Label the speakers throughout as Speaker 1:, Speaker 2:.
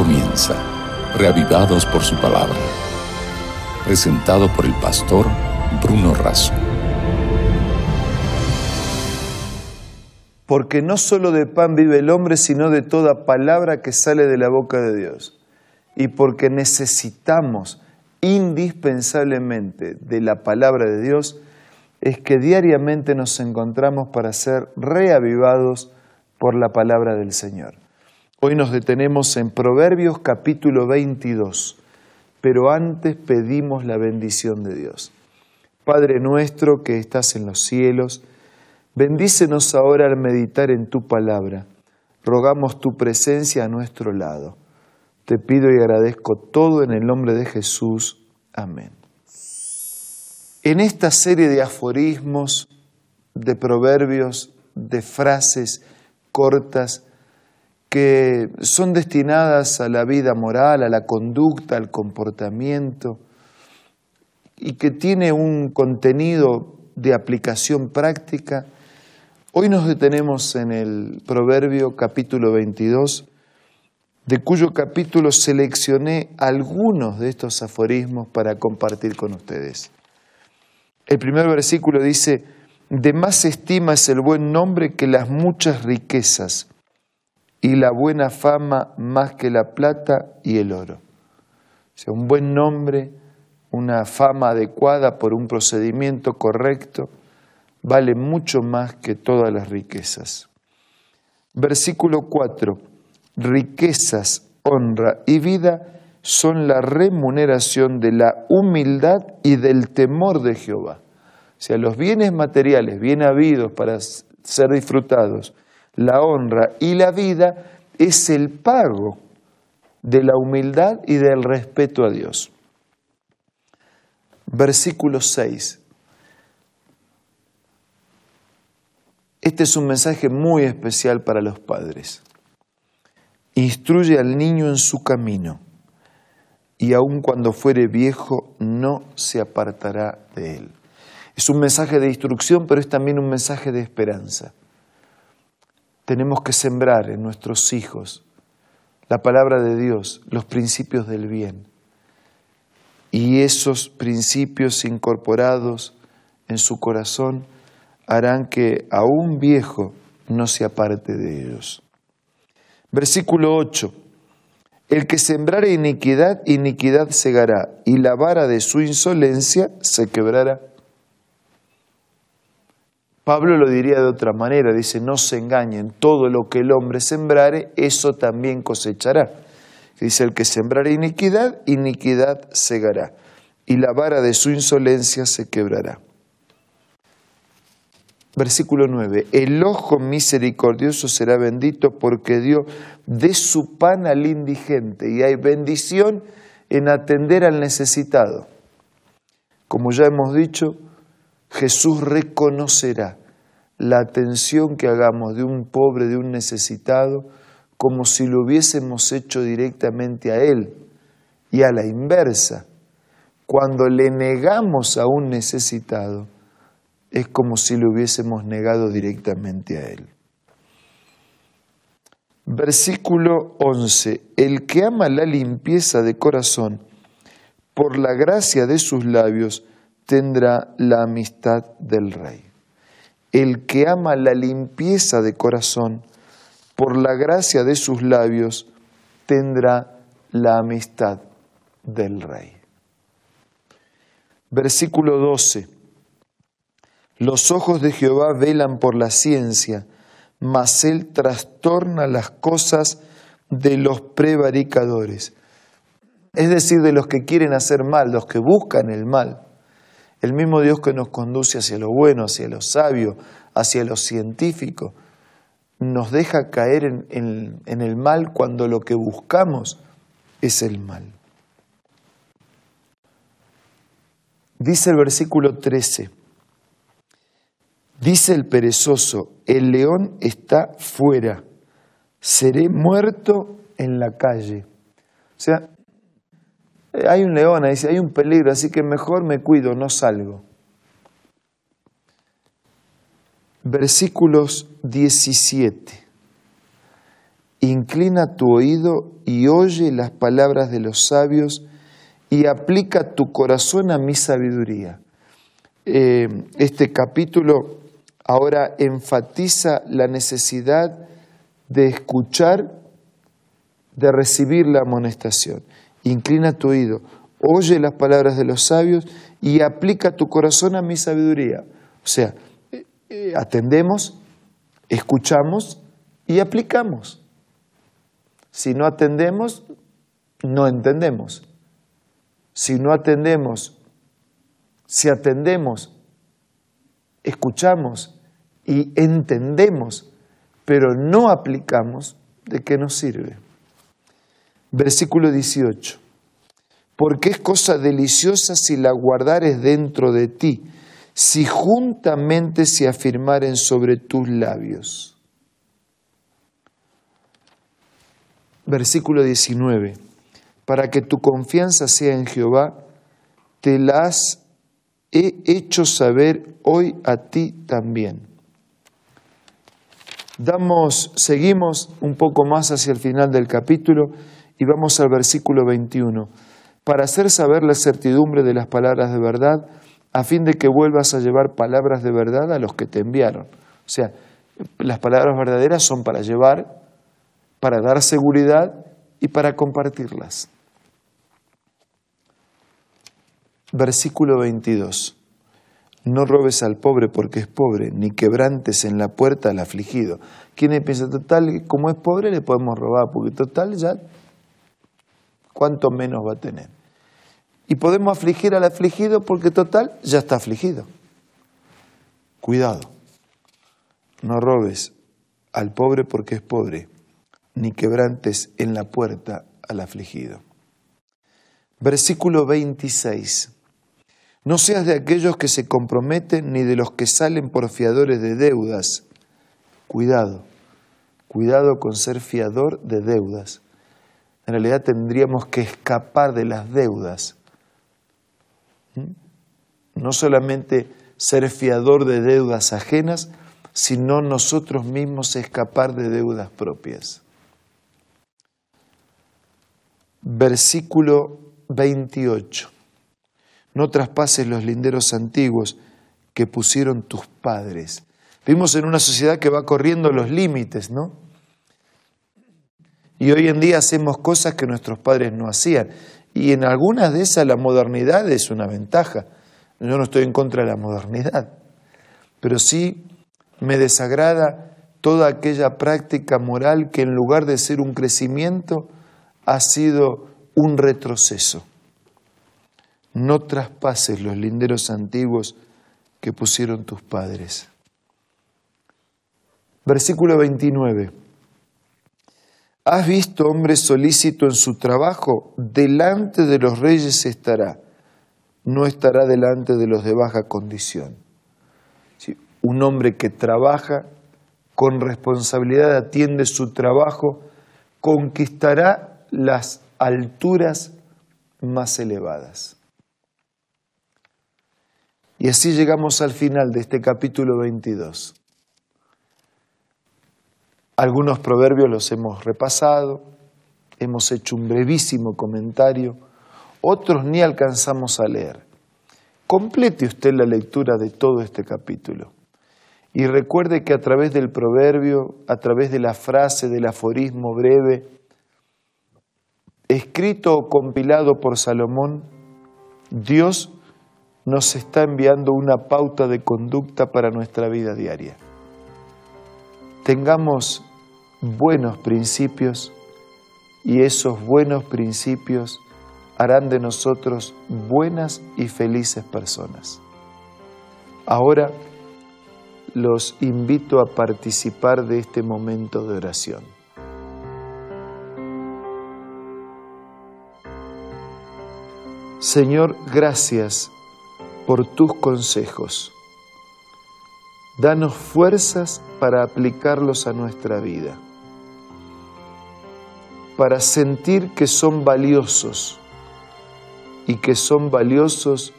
Speaker 1: comienza, reavivados por su palabra. Presentado por el pastor Bruno Razo.
Speaker 2: Porque no solo de pan vive el hombre, sino de toda palabra que sale de la boca de Dios. Y porque necesitamos indispensablemente de la palabra de Dios, es que diariamente nos encontramos para ser reavivados por la palabra del Señor. Hoy nos detenemos en Proverbios capítulo 22, pero antes pedimos la bendición de Dios. Padre nuestro que estás en los cielos, bendícenos ahora al meditar en tu palabra. Rogamos tu presencia a nuestro lado. Te pido y agradezco todo en el nombre de Jesús. Amén. En esta serie de aforismos, de proverbios, de frases cortas, que son destinadas a la vida moral, a la conducta, al comportamiento, y que tiene un contenido de aplicación práctica. Hoy nos detenemos en el Proverbio capítulo 22, de cuyo capítulo seleccioné algunos de estos aforismos para compartir con ustedes. El primer versículo dice, de más estima es el buen nombre que las muchas riquezas y la buena fama más que la plata y el oro. O sea, un buen nombre, una fama adecuada por un procedimiento correcto, vale mucho más que todas las riquezas. Versículo 4. Riquezas, honra y vida son la remuneración de la humildad y del temor de Jehová. O sea, los bienes materiales bien habidos para ser disfrutados la honra y la vida es el pago de la humildad y del respeto a Dios. Versículo 6. Este es un mensaje muy especial para los padres. Instruye al niño en su camino y aun cuando fuere viejo no se apartará de él. Es un mensaje de instrucción, pero es también un mensaje de esperanza tenemos que sembrar en nuestros hijos la palabra de Dios, los principios del bien. Y esos principios incorporados en su corazón harán que aún viejo no se aparte de ellos. Versículo 8. El que sembrare iniquidad, iniquidad segará, y la vara de su insolencia se quebrará. Pablo lo diría de otra manera, dice, no se engañen, todo lo que el hombre sembrare, eso también cosechará. Dice, el que sembrare iniquidad, iniquidad segará, y la vara de su insolencia se quebrará. Versículo 9, el ojo misericordioso será bendito porque dio de su pan al indigente, y hay bendición en atender al necesitado. Como ya hemos dicho, Jesús reconocerá la atención que hagamos de un pobre, de un necesitado, como si lo hubiésemos hecho directamente a Él. Y a la inversa, cuando le negamos a un necesitado, es como si lo hubiésemos negado directamente a Él. Versículo 11. El que ama la limpieza de corazón, por la gracia de sus labios, tendrá la amistad del Rey. El que ama la limpieza de corazón, por la gracia de sus labios, tendrá la amistad del Rey. Versículo 12. Los ojos de Jehová velan por la ciencia, mas él trastorna las cosas de los prevaricadores. Es decir, de los que quieren hacer mal, los que buscan el mal. El mismo Dios que nos conduce hacia lo bueno, hacia lo sabio, hacia lo científico, nos deja caer en, el mal cuando lo que buscamos es el mal. Dice el versículo 13, dice el perezoso, el león está fuera, seré muerto en la calle. O sea, hay un león, dice, hay un peligro, así que mejor me cuido, no salgo. Versículos 17. Inclina tu oído y oye las palabras de los sabios y aplica tu corazón a mi sabiduría. Eh, este capítulo ahora enfatiza la necesidad de escuchar, de recibir la amonestación. Inclina tu oído, oye las palabras de los sabios y aplica tu corazón a mi sabiduría. O sea, eh, eh, atendemos, escuchamos y aplicamos. Si no atendemos, no entendemos. Si no atendemos, si atendemos, escuchamos y entendemos, pero no aplicamos, ¿de qué nos sirve? Versículo 18. Porque es cosa deliciosa si la guardares dentro de ti, si juntamente se afirmaren sobre tus labios. Versículo 19. Para que tu confianza sea en Jehová, te las he hecho saber hoy a ti también. Damos, seguimos un poco más hacia el final del capítulo y vamos al versículo 21. Para hacer saber la certidumbre de las palabras de verdad, a fin de que vuelvas a llevar palabras de verdad a los que te enviaron. O sea, las palabras verdaderas son para llevar, para dar seguridad y para compartirlas. Versículo 22. No robes al pobre porque es pobre, ni quebrantes en la puerta al afligido. ¿Quién piensa, total, como es pobre le podemos robar, porque total ya, ¿cuánto menos va a tener? Y podemos afligir al afligido porque total ya está afligido. Cuidado, no robes al pobre porque es pobre, ni quebrantes en la puerta al afligido. Versículo 26. No seas de aquellos que se comprometen ni de los que salen por fiadores de deudas. Cuidado, cuidado con ser fiador de deudas. En realidad tendríamos que escapar de las deudas. ¿Mm? No solamente ser fiador de deudas ajenas, sino nosotros mismos escapar de deudas propias. Versículo 28 no traspases los linderos antiguos que pusieron tus padres. Vivimos en una sociedad que va corriendo los límites, ¿no? Y hoy en día hacemos cosas que nuestros padres no hacían. Y en algunas de esas la modernidad es una ventaja. Yo no estoy en contra de la modernidad, pero sí me desagrada toda aquella práctica moral que en lugar de ser un crecimiento ha sido un retroceso no traspases los linderos antiguos que pusieron tus padres. Versículo 29. ¿Has visto hombre solícito en su trabajo? Delante de los reyes estará, no estará delante de los de baja condición. Un hombre que trabaja con responsabilidad, atiende su trabajo, conquistará las alturas más elevadas. Y así llegamos al final de este capítulo 22. Algunos proverbios los hemos repasado, hemos hecho un brevísimo comentario, otros ni alcanzamos a leer. Complete usted la lectura de todo este capítulo y recuerde que a través del proverbio, a través de la frase, del aforismo breve, escrito o compilado por Salomón, Dios nos está enviando una pauta de conducta para nuestra vida diaria. Tengamos buenos principios y esos buenos principios harán de nosotros buenas y felices personas. Ahora los invito a participar de este momento de oración. Señor, gracias por tus consejos. Danos fuerzas para aplicarlos a nuestra vida, para sentir que son valiosos y que son valiosos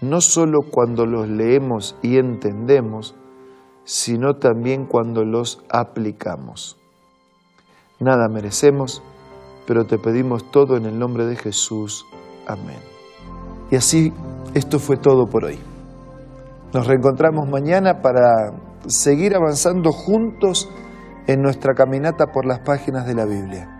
Speaker 2: no solo cuando los leemos y entendemos, sino también cuando los aplicamos. Nada merecemos, pero te pedimos todo en el nombre de Jesús. Amén. Y así, esto fue todo por hoy. Nos reencontramos mañana para seguir avanzando juntos en nuestra caminata por las páginas de la Biblia,